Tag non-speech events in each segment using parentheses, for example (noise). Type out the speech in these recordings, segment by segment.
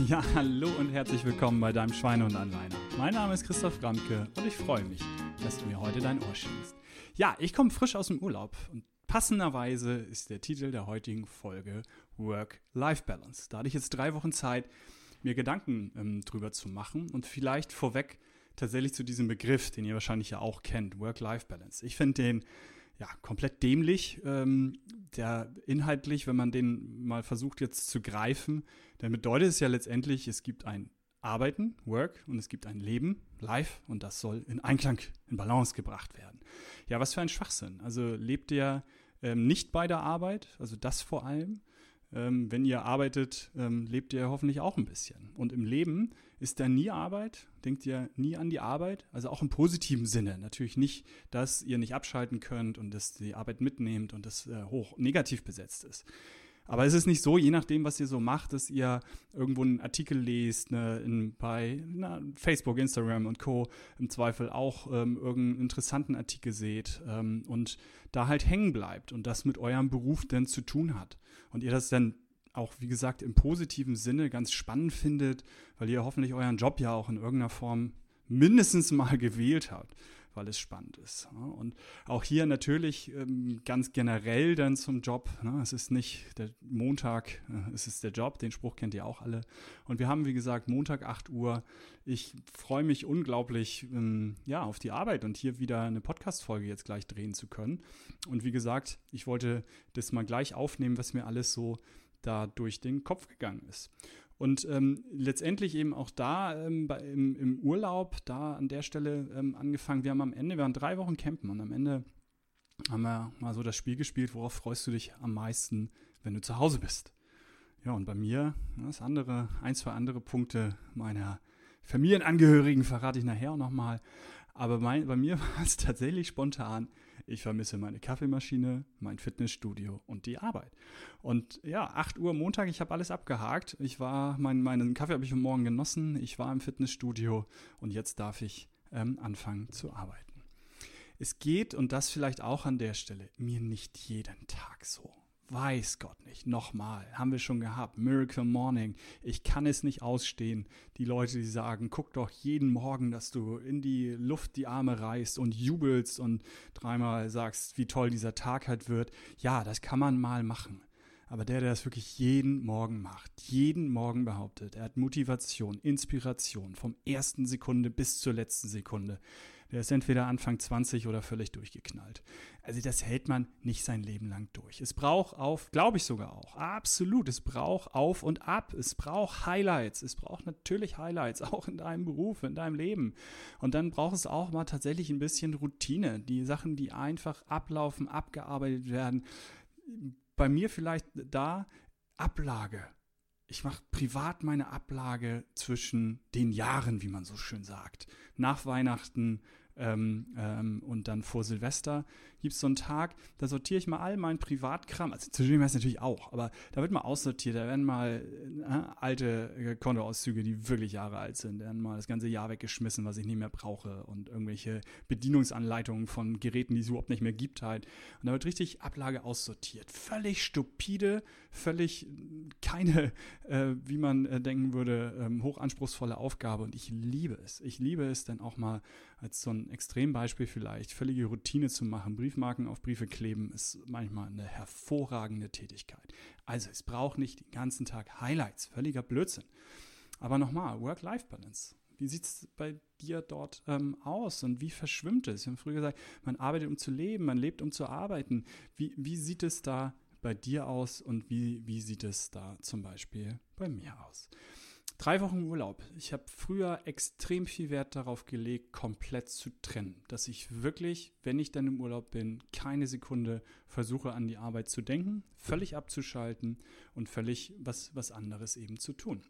(laughs) Ja, hallo und herzlich willkommen bei deinem Schweine und Anleiner. Mein Name ist Christoph Ramke und ich freue mich, dass du mir heute dein Ohr schenkst. Ja, ich komme frisch aus dem Urlaub und passenderweise ist der Titel der heutigen Folge Work-Life-Balance. Da hatte ich jetzt drei Wochen Zeit, mir Gedanken ähm, drüber zu machen und vielleicht vorweg tatsächlich zu diesem Begriff, den ihr wahrscheinlich ja auch kennt, Work-Life-Balance. Ich finde den ja, komplett dämlich. Ähm, der inhaltlich, wenn man den mal versucht jetzt zu greifen, dann bedeutet es ja letztendlich, es gibt ein Arbeiten, Work, und es gibt ein Leben, Life, und das soll in Einklang, in Balance gebracht werden. Ja, was für ein Schwachsinn. Also lebt ihr ähm, nicht bei der Arbeit, also das vor allem. Ähm, wenn ihr arbeitet, ähm, lebt ihr hoffentlich auch ein bisschen. Und im Leben ist da nie Arbeit? Denkt ihr nie an die Arbeit? Also auch im positiven Sinne. Natürlich nicht, dass ihr nicht abschalten könnt und dass die Arbeit mitnehmt und das äh, hoch negativ besetzt ist. Aber es ist nicht so, je nachdem, was ihr so macht, dass ihr irgendwo einen Artikel lest, ne, in, bei na, Facebook, Instagram und Co. im Zweifel auch ähm, irgendeinen interessanten Artikel seht ähm, und da halt hängen bleibt und das mit eurem Beruf denn zu tun hat. Und ihr das dann auch, wie gesagt, im positiven Sinne ganz spannend findet, weil ihr hoffentlich euren Job ja auch in irgendeiner Form mindestens mal gewählt habt, weil es spannend ist. Und auch hier natürlich ähm, ganz generell dann zum Job. Ne? Es ist nicht der Montag, äh, es ist der Job, den Spruch kennt ihr auch alle. Und wir haben, wie gesagt, Montag 8 Uhr. Ich freue mich unglaublich ähm, ja, auf die Arbeit und hier wieder eine Podcast-Folge jetzt gleich drehen zu können. Und wie gesagt, ich wollte das mal gleich aufnehmen, was mir alles so da durch den Kopf gegangen ist. Und ähm, letztendlich eben auch da ähm, bei, im, im, Urlaub, da an der Stelle ähm, angefangen. Wir haben am Ende, wir waren drei Wochen campen und am Ende haben wir mal so das Spiel gespielt, worauf freust du dich am meisten, wenn du zu Hause bist. Ja, und bei mir, das andere, ein, zwei andere Punkte meiner Familienangehörigen verrate ich nachher auch nochmal. Aber mein, bei mir (laughs) war es tatsächlich spontan ich vermisse meine Kaffeemaschine, mein Fitnessstudio und die Arbeit. Und ja, 8 Uhr Montag, ich habe alles abgehakt. Ich war, mein, meinen Kaffee habe ich am Morgen genossen. Ich war im Fitnessstudio und jetzt darf ich ähm, anfangen zu arbeiten. Es geht, und das vielleicht auch an der Stelle, mir nicht jeden Tag so. Weiß Gott nicht. Nochmal, haben wir schon gehabt. Miracle Morning. Ich kann es nicht ausstehen. Die Leute, die sagen, guck doch jeden Morgen, dass du in die Luft die Arme reißt und jubelst und dreimal sagst, wie toll dieser Tag halt wird. Ja, das kann man mal machen. Aber der, der das wirklich jeden Morgen macht, jeden Morgen behauptet, er hat Motivation, Inspiration vom ersten Sekunde bis zur letzten Sekunde der ist entweder Anfang 20 oder völlig durchgeknallt. Also das hält man nicht sein Leben lang durch. Es braucht auf, glaube ich sogar auch, absolut, es braucht auf und ab, es braucht Highlights, es braucht natürlich Highlights, (laughs) auch in deinem Beruf, in deinem Leben. Und dann braucht es auch mal tatsächlich ein bisschen Routine, die Sachen, die einfach ablaufen, abgearbeitet werden. Bei mir vielleicht da Ablage ich mache privat meine Ablage zwischen den Jahren, wie man so schön sagt. Nach Weihnachten ähm, ähm, und dann vor Silvester gibt es so einen Tag, da sortiere ich mal all meinen Privatkram, also zwischendurch es natürlich auch, aber da wird mal aussortiert, da werden mal äh, alte äh, Kontoauszüge, die wirklich Jahre alt sind, werden mal das ganze Jahr weggeschmissen, was ich nicht mehr brauche und irgendwelche Bedienungsanleitungen von Geräten, die es überhaupt nicht mehr gibt halt. Und da wird richtig Ablage aussortiert. Völlig stupide, völlig keine, äh, wie man äh, denken würde, ähm, hochanspruchsvolle Aufgabe und ich liebe es. Ich liebe es dann auch mal als so ein Extrembeispiel vielleicht, völlige Routine zu machen, Briefmarken auf Briefe kleben, ist manchmal eine hervorragende Tätigkeit. Also es braucht nicht den ganzen Tag Highlights, völliger Blödsinn. Aber nochmal, Work-Life-Balance. Wie sieht es bei dir dort ähm, aus und wie verschwimmt es? Wir haben früher gesagt, man arbeitet, um zu leben, man lebt, um zu arbeiten. Wie, wie sieht es da bei dir aus und wie, wie sieht es da zum Beispiel bei mir aus? Drei Wochen Urlaub. Ich habe früher extrem viel Wert darauf gelegt, komplett zu trennen. Dass ich wirklich, wenn ich dann im Urlaub bin, keine Sekunde versuche an die Arbeit zu denken, völlig abzuschalten und völlig was, was anderes eben zu tun.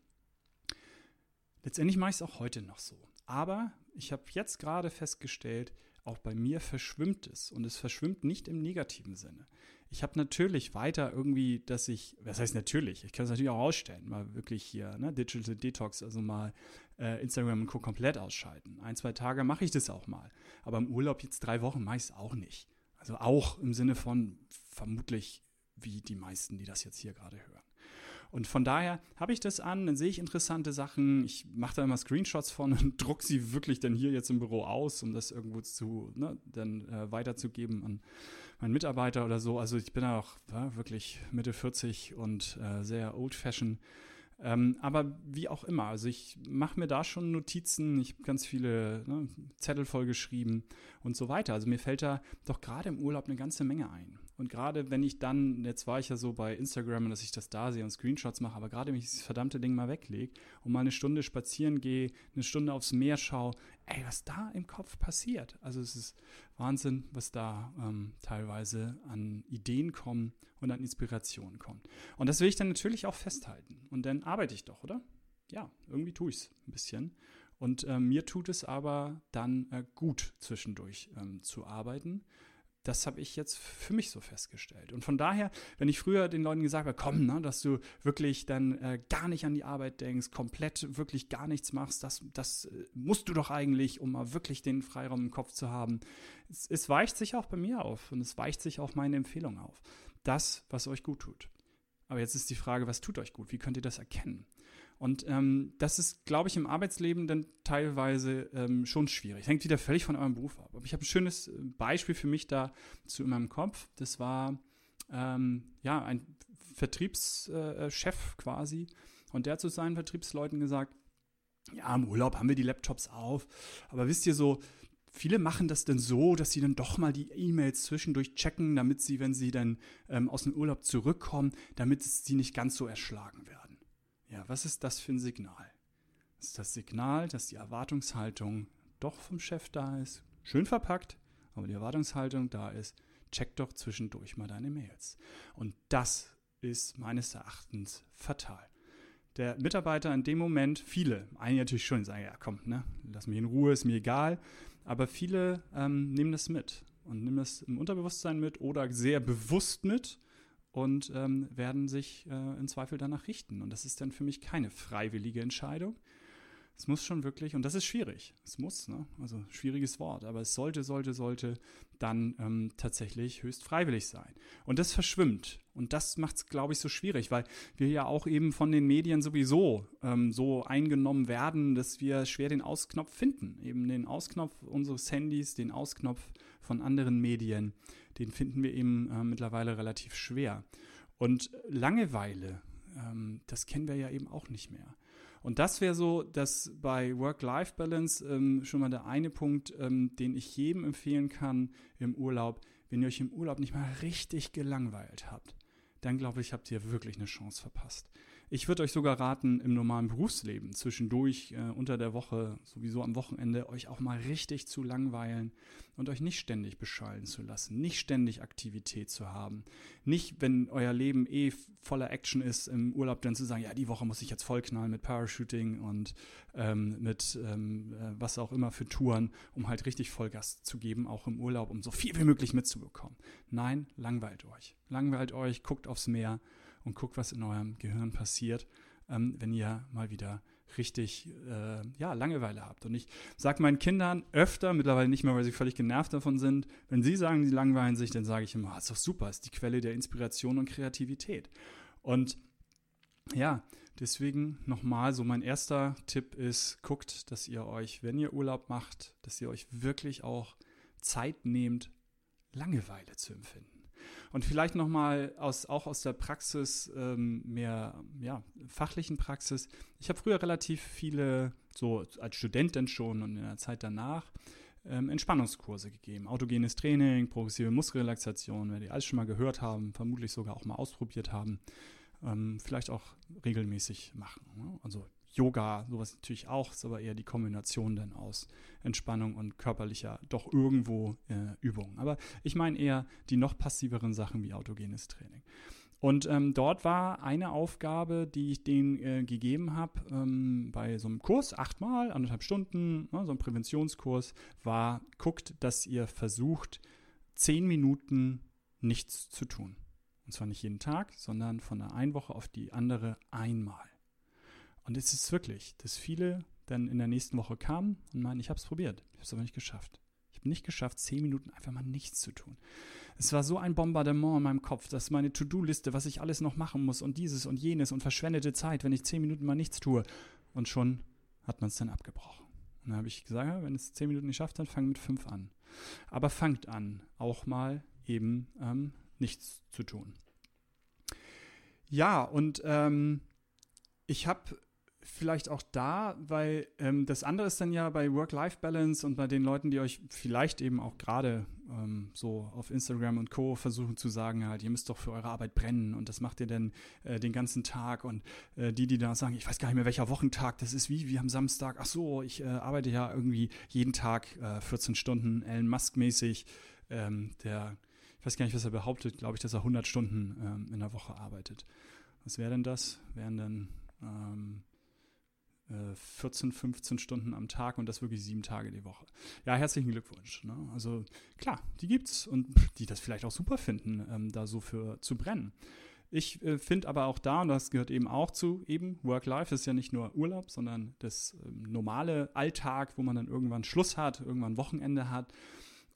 Letztendlich mache ich es auch heute noch so. Aber ich habe jetzt gerade festgestellt, auch bei mir verschwimmt es. Und es verschwimmt nicht im negativen Sinne. Ich habe natürlich weiter irgendwie, dass ich, was heißt natürlich, ich kann es natürlich auch ausstellen, mal wirklich hier, ne, Digital Detox, also mal äh, Instagram und Co. komplett ausschalten. Ein, zwei Tage mache ich das auch mal. Aber im Urlaub jetzt drei Wochen mache ich es auch nicht. Also auch im Sinne von vermutlich wie die meisten, die das jetzt hier gerade hören. Und von daher habe ich das an, dann sehe ich interessante Sachen. Ich mache da immer Screenshots von und (laughs) druck sie wirklich dann hier jetzt im Büro aus, um das irgendwo zu, ne, dann äh, weiterzugeben an meinen Mitarbeiter oder so. Also ich bin auch ja, wirklich Mitte 40 und äh, sehr old-fashioned. Ähm, aber wie auch immer, also ich mache mir da schon Notizen, ich habe ganz viele ne, Zettel vollgeschrieben und so weiter. Also mir fällt da doch gerade im Urlaub eine ganze Menge ein. Und gerade wenn ich dann, jetzt war ich ja so bei Instagram, dass ich das da sehe und Screenshots mache, aber gerade wenn ich dieses verdammte Ding mal weglege und mal eine Stunde spazieren gehe, eine Stunde aufs Meer schaue, ey, was da im Kopf passiert. Also es ist Wahnsinn, was da ähm, teilweise an Ideen kommen und an Inspirationen kommt. Und das will ich dann natürlich auch festhalten. Und dann arbeite ich doch, oder? Ja, irgendwie tue ich es ein bisschen. Und äh, mir tut es aber dann äh, gut, zwischendurch ähm, zu arbeiten das habe ich jetzt für mich so festgestellt. Und von daher, wenn ich früher den Leuten gesagt habe, komm, ne, dass du wirklich dann äh, gar nicht an die Arbeit denkst, komplett wirklich gar nichts machst, das, das äh, musst du doch eigentlich, um mal wirklich den Freiraum im Kopf zu haben. Es, es weicht sich auch bei mir auf und es weicht sich auch meine Empfehlung auf. Das, was euch gut tut. Aber jetzt ist die Frage, was tut euch gut? Wie könnt ihr das erkennen? Und ähm, das ist, glaube ich, im Arbeitsleben dann teilweise ähm, schon schwierig. Hängt wieder völlig von eurem Beruf ab. Aber ich habe ein schönes äh, Beispiel für mich da zu in meinem Kopf. Das war ähm, ja ein Vertriebschef äh, quasi. Und der hat zu seinen Vertriebsleuten gesagt, ja, im Urlaub haben wir die Laptops auf. Aber wisst ihr so, viele machen das dann so, dass sie dann doch mal die E-Mails zwischendurch checken, damit sie, wenn sie dann ähm, aus dem Urlaub zurückkommen, damit sie nicht ganz so erschlagen werden. Ja, was ist das für ein Signal? Das ist das Signal, dass die Erwartungshaltung doch vom Chef da ist, schön verpackt, aber die Erwartungshaltung da ist, check doch zwischendurch mal deine Mails. Und das ist meines Erachtens fatal. Der Mitarbeiter in dem Moment, viele, einige natürlich schon, sagen, ja komm, ne, lass mich in Ruhe, ist mir egal, aber viele ähm, nehmen das mit und nehmen das im Unterbewusstsein mit oder sehr bewusst mit und ähm, werden sich äh, im Zweifel danach richten. Und das ist dann für mich keine freiwillige Entscheidung. Es muss schon wirklich, und das ist schwierig, es muss, ne? also schwieriges Wort, aber es sollte, sollte, sollte dann ähm, tatsächlich höchst freiwillig sein. Und das verschwimmt. Und das macht es, glaube ich, so schwierig, weil wir ja auch eben von den Medien sowieso ähm, so eingenommen werden, dass wir schwer den Ausknopf finden. Eben den Ausknopf unseres Handys, den Ausknopf von anderen Medien den finden wir eben äh, mittlerweile relativ schwer. Und Langeweile, ähm, das kennen wir ja eben auch nicht mehr. Und das wäre so, dass bei Work-Life-Balance ähm, schon mal der eine Punkt, ähm, den ich jedem empfehlen kann im Urlaub. Wenn ihr euch im Urlaub nicht mal richtig gelangweilt habt, dann glaube ich, habt ihr wirklich eine Chance verpasst. Ich würde euch sogar raten, im normalen Berufsleben, zwischendurch, äh, unter der Woche, sowieso am Wochenende, euch auch mal richtig zu langweilen und euch nicht ständig beschallen zu lassen, nicht ständig Aktivität zu haben. Nicht, wenn euer Leben eh voller Action ist, im Urlaub dann zu sagen, ja, die Woche muss ich jetzt vollknallen mit Parachuting und ähm, mit ähm, äh, was auch immer für Touren, um halt richtig Vollgas zu geben, auch im Urlaub, um so viel wie möglich mitzubekommen. Nein, langweilt euch. Langweilt euch, guckt aufs Meer und guckt, was in eurem Gehirn passiert, ähm, wenn ihr mal wieder richtig äh, ja, Langeweile habt. Und ich sage meinen Kindern öfter, mittlerweile nicht mehr, weil sie völlig genervt davon sind, wenn sie sagen, sie langweilen sich, dann sage ich immer, ah, ist doch super, ist die Quelle der Inspiration und Kreativität. Und ja, deswegen nochmal so mein erster Tipp ist, guckt, dass ihr euch, wenn ihr Urlaub macht, dass ihr euch wirklich auch Zeit nehmt, Langeweile zu empfinden. Und vielleicht nochmal aus, auch aus der Praxis, ähm, mehr ja, fachlichen Praxis. Ich habe früher relativ viele, so als Student denn schon und in der Zeit danach, ähm, Entspannungskurse gegeben. Autogenes Training, progressive Muskelrelaxation, wenn die alles schon mal gehört haben, vermutlich sogar auch mal ausprobiert haben, ähm, vielleicht auch regelmäßig machen. Ne? Also Yoga, sowas natürlich auch, ist aber eher die Kombination dann aus Entspannung und körperlicher, doch irgendwo äh, Übung. Aber ich meine eher die noch passiveren Sachen wie autogenes Training. Und ähm, dort war eine Aufgabe, die ich denen äh, gegeben habe, ähm, bei so einem Kurs, achtmal, anderthalb Stunden, ne, so ein Präventionskurs, war, guckt, dass ihr versucht, zehn Minuten nichts zu tun. Und zwar nicht jeden Tag, sondern von der einen Woche auf die andere einmal. Und es ist wirklich, dass viele dann in der nächsten Woche kamen und meinen, ich habe es probiert, ich habe es aber nicht geschafft. Ich habe nicht geschafft, zehn Minuten einfach mal nichts zu tun. Es war so ein Bombardement in meinem Kopf, dass meine To-Do-Liste, was ich alles noch machen muss und dieses und jenes und verschwendete Zeit, wenn ich zehn Minuten mal nichts tue. Und schon hat man es dann abgebrochen. Und dann habe ich gesagt, wenn es zehn Minuten nicht schafft, dann fang mit fünf an. Aber fangt an, auch mal eben ähm, nichts zu tun. Ja, und ähm, ich habe vielleicht auch da, weil ähm, das andere ist dann ja bei Work-Life-Balance und bei den Leuten, die euch vielleicht eben auch gerade ähm, so auf Instagram und Co. versuchen zu sagen, halt, ihr müsst doch für eure Arbeit brennen und das macht ihr denn äh, den ganzen Tag und äh, die, die da sagen, ich weiß gar nicht mehr, welcher Wochentag das ist, wie, wie am Samstag, ach so, ich äh, arbeite ja irgendwie jeden Tag 14 äh, Stunden Elon Musk-mäßig, ähm, der, ich weiß gar nicht, was er behauptet, glaube ich, dass er 100 Stunden ähm, in der Woche arbeitet. Was wäre denn das? Wären dann ähm, 14, äh, 15 Stunden am Tag und das wirklich sieben Tage die Woche. Ja, herzlichen Glückwunsch. Ne? Also klar, die gibt's und die das vielleicht auch super finden, ähm, da so für zu brennen. Ich äh, finde aber auch da, und das gehört eben auch zu, eben Work-Life ist ja nicht nur Urlaub, sondern das ähm, normale Alltag, wo man dann irgendwann Schluss hat, irgendwann Wochenende hat.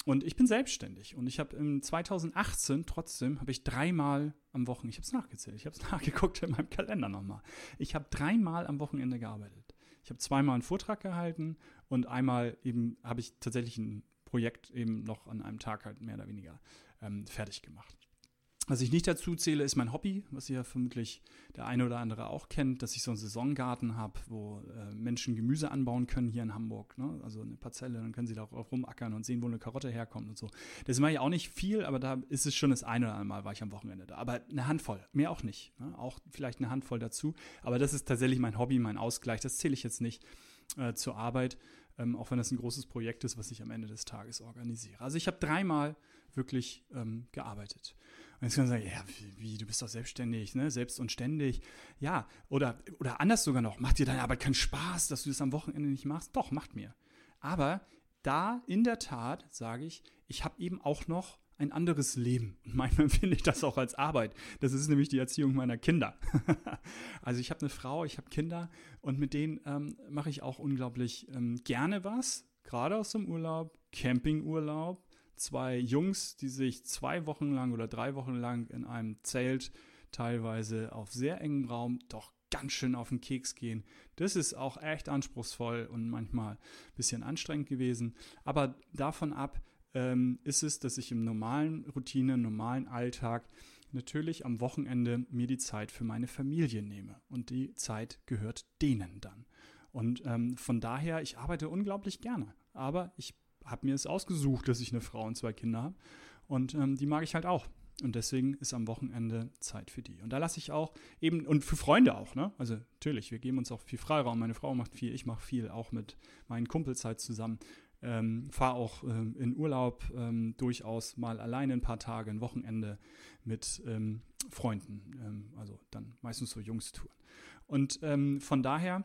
Und ich bin selbstständig und ich habe im 2018 trotzdem, habe ich dreimal am Wochenende, ich habe es nachgezählt, ich habe es (laughs) nachgeguckt in meinem Kalender nochmal. Ich habe dreimal am Wochenende gearbeitet. Ich habe zweimal einen Vortrag gehalten und einmal eben habe ich tatsächlich ein Projekt eben noch an einem Tag halt mehr oder weniger ähm, fertig gemacht. Was ich nicht dazu zähle, ist mein Hobby, was ihr vermutlich der eine oder andere auch kennt, dass ich so einen Saisongarten habe, wo äh, Menschen Gemüse anbauen können hier in Hamburg. Ne? Also eine Parzelle, dann können sie da auch rumackern und sehen, wo eine Karotte herkommt und so. Das mache ich auch nicht viel, aber da ist es schon das eine oder andere Mal, war ich am Wochenende da. Aber eine Handvoll, mehr auch nicht. Ne? Auch vielleicht eine Handvoll dazu. Aber das ist tatsächlich mein Hobby, mein Ausgleich. Das zähle ich jetzt nicht äh, zur Arbeit, ähm, auch wenn das ein großes Projekt ist, was ich am Ende des Tages organisiere. Also ich habe dreimal wirklich ähm, gearbeitet. Jetzt kann man sagen, ja, wie, wie, du bist doch selbstständig, ne? selbst und ständig. Ja, oder, oder anders sogar noch, macht dir deine Arbeit keinen Spaß, dass du das am Wochenende nicht machst? Doch, macht mir. Aber da in der Tat sage ich, ich habe eben auch noch ein anderes Leben. Und manchmal (laughs) empfinde ich das auch als Arbeit. Das ist nämlich die Erziehung meiner Kinder. (laughs) also ich habe eine Frau, ich habe Kinder und mit denen ähm, mache ich auch unglaublich ähm, gerne was. Gerade aus dem Urlaub, Campingurlaub, zwei Jungs, die sich zwei Wochen lang oder drei Wochen lang in einem Zelt teilweise auf sehr engem Raum doch ganz schön auf den Keks gehen. Das ist auch echt anspruchsvoll und manchmal ein bisschen anstrengend gewesen. Aber davon ab ähm, ist es, dass ich im normalen Routine, normalen Alltag natürlich am Wochenende mir die Zeit für meine Familie nehme. Und die Zeit gehört denen dann. Und ähm, von daher, ich arbeite unglaublich gerne. Aber ich habe mir es ausgesucht, dass ich eine Frau und zwei Kinder habe. Und ähm, die mag ich halt auch. Und deswegen ist am Wochenende Zeit für die. Und da lasse ich auch eben, und für Freunde auch, ne? Also natürlich, wir geben uns auch viel Freiraum. Meine Frau macht viel, ich mache viel, auch mit meinen Kumpels halt zusammen. Ähm, Fahre auch ähm, in Urlaub ähm, durchaus mal alleine ein paar Tage, ein Wochenende mit ähm, Freunden. Ähm, also dann meistens so Jungstouren. Und ähm, von daher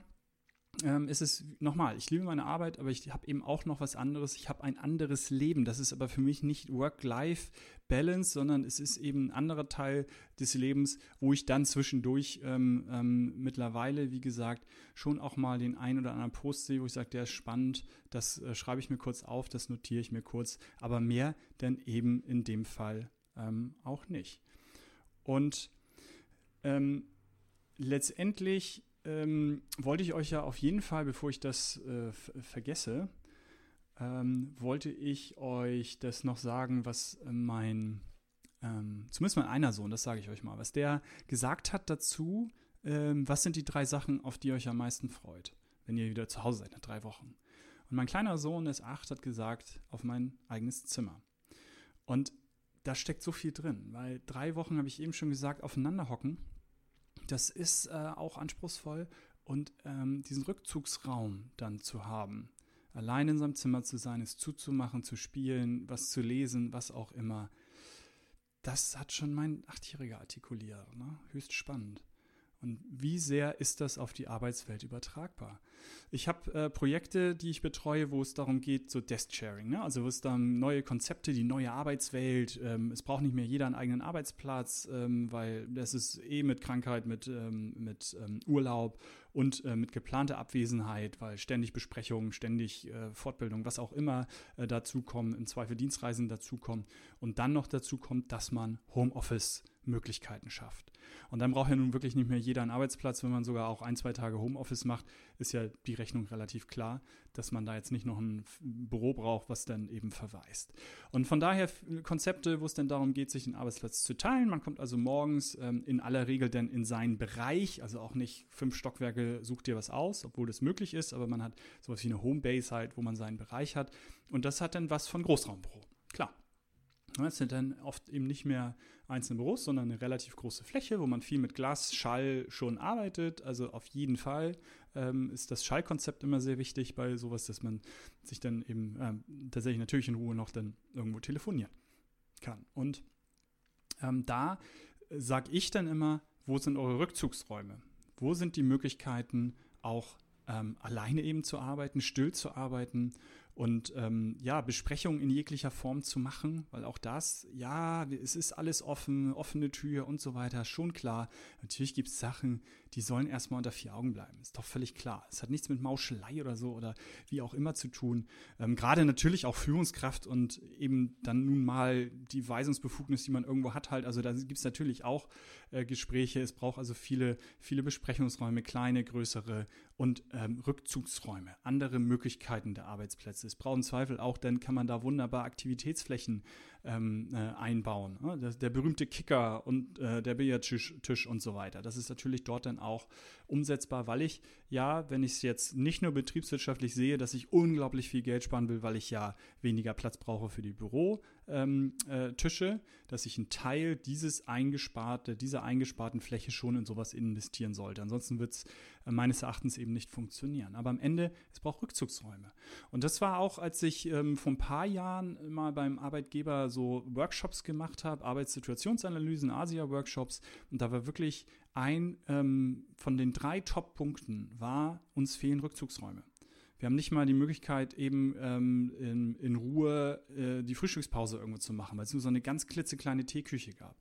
ähm, ist es nochmal, ich liebe meine Arbeit, aber ich habe eben auch noch was anderes. Ich habe ein anderes Leben. Das ist aber für mich nicht Work-Life-Balance, sondern es ist eben ein anderer Teil des Lebens, wo ich dann zwischendurch ähm, ähm, mittlerweile, wie gesagt, schon auch mal den einen oder anderen Post sehe, wo ich sage, der ist spannend, das äh, schreibe ich mir kurz auf, das notiere ich mir kurz, aber mehr denn eben in dem Fall ähm, auch nicht. Und ähm, letztendlich ähm, wollte ich euch ja auf jeden Fall, bevor ich das äh, vergesse, ähm, wollte ich euch das noch sagen, was mein, ähm, zumindest mein einer Sohn, das sage ich euch mal, was der gesagt hat dazu, ähm, was sind die drei Sachen, auf die ihr euch am meisten freut, wenn ihr wieder zu Hause seid nach drei Wochen. Und mein kleiner Sohn ist acht, hat gesagt, auf mein eigenes Zimmer. Und da steckt so viel drin, weil drei Wochen, habe ich eben schon gesagt, aufeinander hocken das ist äh, auch anspruchsvoll und ähm, diesen Rückzugsraum dann zu haben, allein in seinem Zimmer zu sein, es zuzumachen, zu spielen, was zu lesen, was auch immer, das hat schon mein Achtjähriger artikuliert. Ne? Höchst spannend. Und wie sehr ist das auf die Arbeitswelt übertragbar? Ich habe äh, Projekte, die ich betreue, wo es darum geht, so Desk-Sharing, ne? also wo es dann neue Konzepte, die neue Arbeitswelt, ähm, es braucht nicht mehr jeder einen eigenen Arbeitsplatz, ähm, weil das ist eh mit Krankheit, mit, ähm, mit ähm, Urlaub und äh, mit geplanter Abwesenheit, weil ständig Besprechungen, ständig äh, Fortbildung, was auch immer äh, dazukommen, im Zweifel Dienstreisen dazukommen und dann noch dazu kommt, dass man Homeoffice Möglichkeiten schafft. Und dann braucht ja nun wirklich nicht mehr jeder einen Arbeitsplatz, wenn man sogar auch ein, zwei Tage Homeoffice macht, ist ja die Rechnung relativ klar, dass man da jetzt nicht noch ein Büro braucht, was dann eben verweist. Und von daher Konzepte, wo es dann darum geht, sich den Arbeitsplatz zu teilen. Man kommt also morgens ähm, in aller Regel dann in seinen Bereich, also auch nicht fünf Stockwerke, sucht dir was aus, obwohl das möglich ist, aber man hat sowas wie eine Homebase halt, wo man seinen Bereich hat. Und das hat dann was von Großraumbüro. Klar, es sind dann oft eben nicht mehr einzelne Büros, sondern eine relativ große Fläche, wo man viel mit Glas, Schall schon arbeitet. Also auf jeden Fall ähm, ist das Schallkonzept immer sehr wichtig bei sowas, dass man sich dann eben ähm, tatsächlich natürlich in Ruhe noch dann irgendwo telefonieren kann. Und ähm, da sage ich dann immer, wo sind eure Rückzugsräume? Wo sind die Möglichkeiten, auch ähm, alleine eben zu arbeiten, still zu arbeiten und ähm, ja, Besprechungen in jeglicher Form zu machen, weil auch das, ja, es ist alles offen, offene Tür und so weiter, schon klar. Natürlich gibt es Sachen, die sollen erstmal unter vier Augen bleiben. Ist doch völlig klar. Es hat nichts mit Mauschelei oder so oder wie auch immer zu tun. Ähm, Gerade natürlich auch Führungskraft und eben dann nun mal die Weisungsbefugnis, die man irgendwo hat, halt. Also da gibt es natürlich auch äh, Gespräche. Es braucht also viele, viele Besprechungsräume, kleine, größere und ähm, Rückzugsräume, andere Möglichkeiten der Arbeitsplätze. Es braucht im Zweifel auch, dann kann man da wunderbar Aktivitätsflächen ähm, äh, einbauen. Ne? Der, der, berühmte Kicker und äh, der Billardtisch Tisch und so weiter. Das ist natürlich dort dann auch umsetzbar, weil ich ja, wenn ich es jetzt nicht nur betriebswirtschaftlich sehe, dass ich unglaublich viel Geld sparen will, weil ich ja weniger Platz brauche für die Bürotische, ähm, äh, dass ich einen Teil dieses eingesparte, dieser eingesparten Fläche schon in sowas investieren sollte. Ansonsten wird es meines Erachtens eben nicht funktionieren. Aber am Ende, es braucht Rückzugsräume. Und das war auch, als ich ähm, vor ein paar Jahren mal beim Arbeitgeber so Workshops gemacht habe, Arbeitssituationsanalysen, Asia-Workshops. Und da war wirklich ein ähm, von den drei Top-Punkten war, uns fehlen Rückzugsräume. Wir haben nicht mal die Möglichkeit, eben ähm, in, in, Ruhe äh, die Frühstückspause irgendwo zu machen, weil es nur so eine ganz klitzekleine Teeküche gab.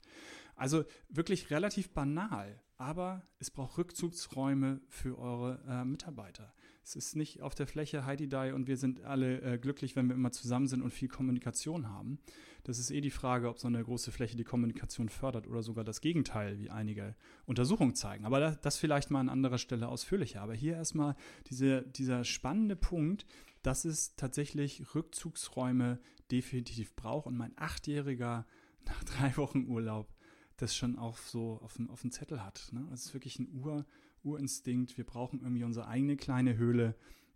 Also wirklich relativ banal, aber es braucht Rückzugsräume für eure äh, Mitarbeiter. Es ist nicht auf der Fläche Heidi Die und wir sind alle äh, glücklich, wenn wir immer zusammen sind und viel Kommunikation haben. Das ist eh die Frage, ob so eine große Fläche die Kommunikation fördert oder sogar das Gegenteil, wie einige Untersuchungen zeigen. Aber das, das vielleicht mal an anderer Stelle ausführlicher. Aber hier erstmal diese, dieser spannende Punkt, dass es tatsächlich Rückzugsräume definitiv braucht und mein Achtjähriger (laughs) nach drei Wochen Urlaub das schon auch so auf dem, auf dem Zettel hat. Ne? Das ist wirklich ein Ur- Urinstinkt, wir brauchen irgendwie unsere eigene kleine Höhle.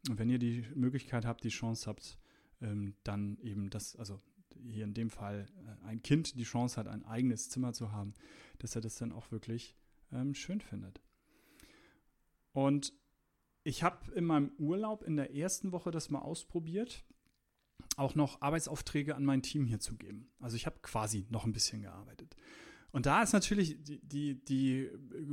Und wenn ihr die Möglichkeit habt, die Chance habt, ähm, dann eben das, also hier in dem Fall äh, ein Kind die Chance hat, ein eigenes Zimmer zu haben, dass er das dann auch wirklich ähm, schön findet. Und ich habe in meinem Urlaub in der ersten Woche das mal ausprobiert, auch noch Arbeitsaufträge an mein Team hier zu geben. Also ich habe quasi noch ein bisschen gearbeitet. Und da ist natürlich die, die, die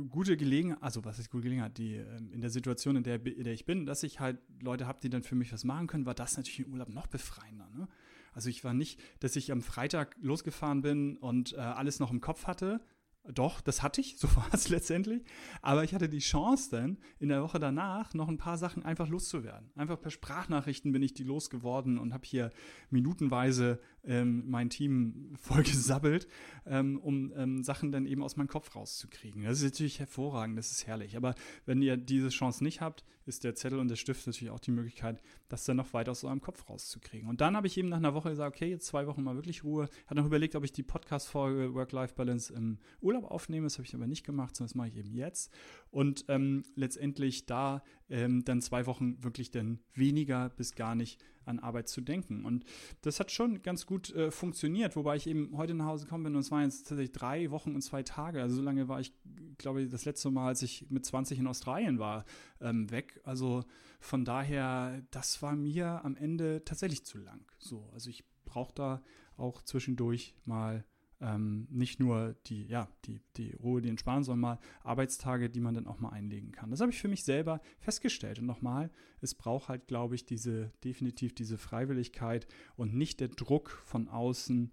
gute Gelegenheit, also was ist gute Gelegenheit, die ähm, in der Situation, in der, in der ich bin, dass ich halt Leute habe, die dann für mich was machen können, war das natürlich im Urlaub noch befreiender. Ne? Also ich war nicht, dass ich am Freitag losgefahren bin und äh, alles noch im Kopf hatte, doch, das hatte ich, (laughs) so war es letztendlich. Aber ich hatte die Chance dann, in der Woche danach noch ein paar Sachen einfach loszuwerden. Einfach per Sprachnachrichten bin ich die losgeworden und habe hier minutenweise ähm, mein Team (laughs) vollgesabbelt, ähm, um ähm, Sachen dann eben aus meinem Kopf rauszukriegen. Das ist natürlich hervorragend, das ist herrlich. Aber wenn ihr diese Chance nicht habt, ist der Zettel und der Stift natürlich auch die Möglichkeit, das dann noch weiter aus eurem Kopf rauszukriegen. Und dann habe ich eben nach einer Woche gesagt, okay, jetzt zwei Wochen mal wirklich Ruhe. Hat noch überlegt, ob ich die Podcast-Folge Work-Life-Balance im Urlaub aufnehme. Das habe ich aber nicht gemacht, sondern das mache ich eben jetzt. Und ähm, letztendlich da ähm, dann zwei Wochen wirklich dann weniger bis gar nicht an Arbeit zu denken. Und das hat schon ganz gut äh, funktioniert, wobei ich eben heute nach Hause gekommen bin und es waren jetzt tatsächlich drei Wochen und zwei Tage. Also so lange war ich, glaube ich, das letzte Mal, als ich mit 20 in Australien war, ähm, weg. Also von daher, das war mir am Ende tatsächlich zu lang. So, also ich brauche da auch zwischendurch mal ähm, nicht nur die, ja, die, die Ruhe, die Entspannung, sondern mal Arbeitstage, die man dann auch mal einlegen kann. Das habe ich für mich selber festgestellt. Und nochmal, es braucht halt, glaube ich, diese, definitiv diese Freiwilligkeit und nicht der Druck von außen,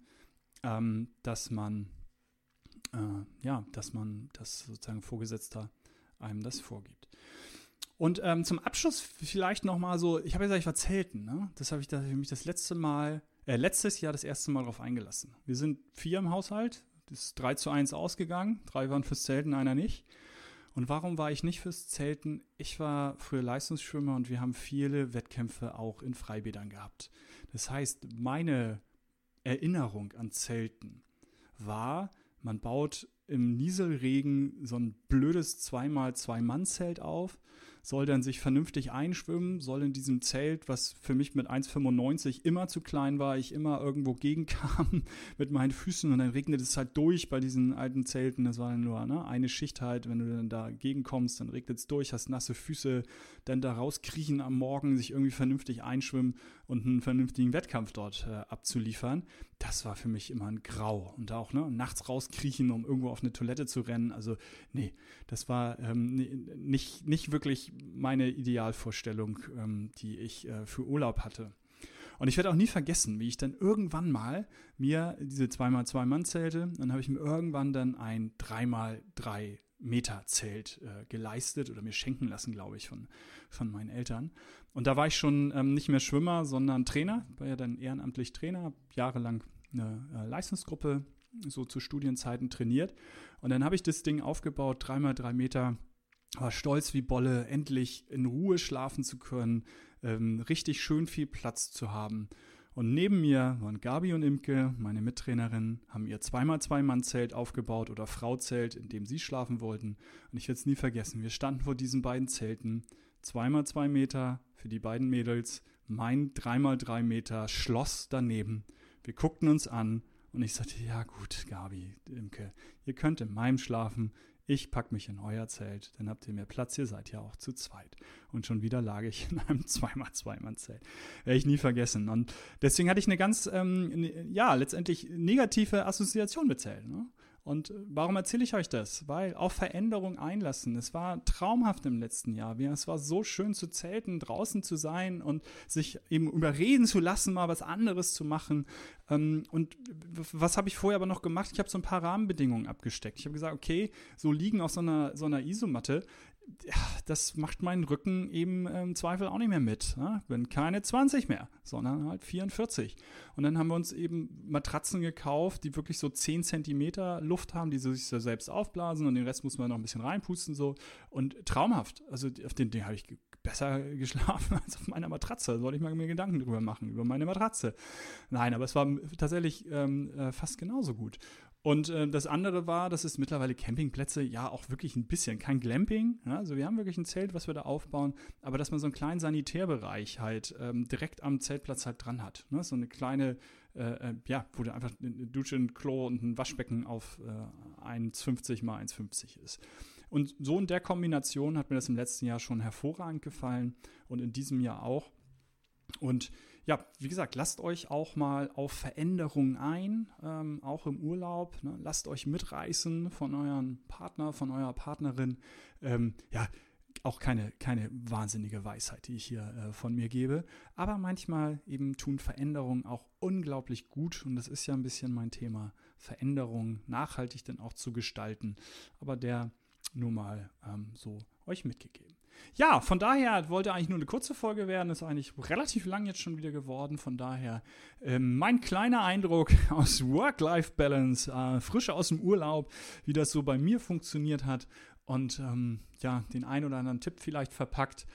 ähm, dass man, äh, ja, dass man das sozusagen Vorgesetzter einem das vorgibt. Und ähm, zum Abschluss vielleicht noch mal so, ich habe ja gesagt, ich war zelten, ne? Das habe ich da für mich das letzte Mal, äh, letztes Jahr das erste Mal drauf eingelassen. Wir sind vier im Haushalt, das ist 3 zu 1 ausgegangen, drei waren fürs Zelten, einer nicht. Und warum war ich nicht fürs Zelten? Ich war früher Leistungsschwimmer und wir haben viele Wettkämpfe auch in Freibädern gehabt. Das heißt, meine Erinnerung an Zelten war, man baut im Nieselregen so ein blödes 2x2-Mann-Zelt auf soll dann sich vernünftig einschwimmen, soll in diesem Zelt, was für mich mit 1,95 immer zu klein war, ich immer irgendwo gegenkam (laughs) mit meinen Füßen und dann regnet es halt durch bei diesen alten Zelten. Das war dann nur ne, eine Schicht halt, wenn du dann da gegenkommst, dann regnet es durch, hast nasse Füße, dann da rauskriechen am Morgen, sich irgendwie vernünftig einschwimmen und einen vernünftigen Wettkampf dort äh, abzuliefern. Das war für mich immer ein Grau. Und auch ne, nachts rauskriechen, um irgendwo auf eine Toilette zu rennen. Also, nee, das war ähm, nicht, nicht wirklich meine Idealvorstellung, ähm, die ich äh, für Urlaub hatte. Und ich werde auch nie vergessen, wie ich dann irgendwann mal mir diese 2x2-Mann-Zelte, dann habe ich mir irgendwann dann ein 3x3 Meter Zelt äh, geleistet oder mir schenken lassen, glaube ich, von, von meinen Eltern. Und da war ich schon ähm, nicht mehr Schwimmer, sondern Trainer, war ja dann ehrenamtlich Trainer, jahrelang eine äh, Leistungsgruppe so zu Studienzeiten trainiert. Und dann habe ich das Ding aufgebaut, 3x3 Meter war stolz wie Bolle, endlich in Ruhe schlafen zu können, ähm, richtig schön viel Platz zu haben. Und neben mir waren Gabi und Imke, meine Mittrainerin, haben ihr zweimal zwei Mann Zelt aufgebaut oder Frauzelt, in dem sie schlafen wollten. Und ich werde es nie vergessen. Wir standen vor diesen beiden Zelten, zweimal zwei Meter für die beiden Mädels, mein dreimal drei Meter Schloss daneben. Wir guckten uns an und ich sagte, ja gut, Gabi, Imke, ihr könnt in meinem schlafen, ich packe mich in euer Zelt, dann habt ihr mehr Platz, ihr seid ja auch zu zweit. Und schon wieder lag ich in einem (laughs) 2x2-Mann-Zelt. Werde ich nie vergessen. Und deswegen hatte ich eine ganz, ähm, ne, ja, letztendlich negative Assoziation mit Zelten. Ne? Und warum erzähle ich euch das? Weil auf Veränderung einlassen. Es war traumhaft im letzten Jahr. Es war so schön zu zelten, draußen zu sein und sich eben überreden zu lassen, mal was anderes zu machen. Ähm, und was habe ich vorher aber noch gemacht? Ich habe so ein paar Rahmenbedingungen abgesteckt. Ich habe gesagt, okay, so liegen auf so einer, so einer Isomatte das macht meinen Rücken eben im Zweifel auch nicht mehr mit. Ne? Bin keine 20 mehr, sondern halt 44. Und dann haben wir uns eben Matratzen gekauft, die wirklich so 10 Zentimeter Luft haben, die sich so selbst aufblasen und den Rest muss man noch ein bisschen reinpusten so. Und traumhaft. Also auf den Ding habe ich besser (laughs) geschlafen als auf meiner Matratze. Sollte ich mal mir Gedanken drüber machen, über meine Matratze. Nein, aber es war tatsächlich ähm, äh, fast genauso gut. Und äh, das andere war, dass es mittlerweile Campingplätze ja auch wirklich ein bisschen, kein Glamping. Ja, also wir haben wirklich ein Zelt, was wir da aufbauen, aber dass man so einen kleinen Sanitärbereich halt ähm, direkt am Zeltplatz halt dran hat. Ne? So eine kleine, äh, äh ja, wo da einfach eine Dusche, ein Klo und ein Waschbecken auf äh, 1,50 mal 1,50 ist. Und so in der Kombination hat mir das im letzten Jahr schon hervorragend gefallen und in diesem Jahr auch. Und ja, wie gesagt, lasst euch auch mal auf Veränderungen ein, ähm, auch im Urlaub. Ne? Lasst euch mitreißen von eurem Partner, von eurer Partnerin. Ähm, ja, auch keine, keine wahnsinnige Weisheit, die ich hier äh, von mir gebe. Aber manchmal eben tun Veränderungen auch unglaublich gut. Und das ist ja ein bisschen mein Thema, Veränderungen nachhaltig denn auch zu gestalten. Aber der nur mal ähm, so euch mitgegeben. Ja, von daher wollte eigentlich nur eine kurze Folge werden, ist eigentlich relativ lang jetzt schon wieder geworden. Von daher ähm, mein kleiner Eindruck (laughs) aus Work-Life-Balance, äh, frisch aus dem Urlaub, wie das so bei mir funktioniert hat und ähm, ja, den ein oder anderen Tipp vielleicht verpackt.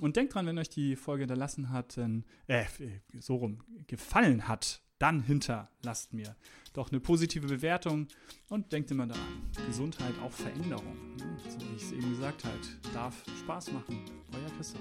Und denkt dran, wenn euch die Folge hinterlassen hat, äh, so rum gefallen hat, dann hinterlasst mir doch eine positive Bewertung und denkt immer daran, Gesundheit auch Veränderung. Ne? So wie ich es eben gesagt habe, darf Spaß machen. Euer Christoph.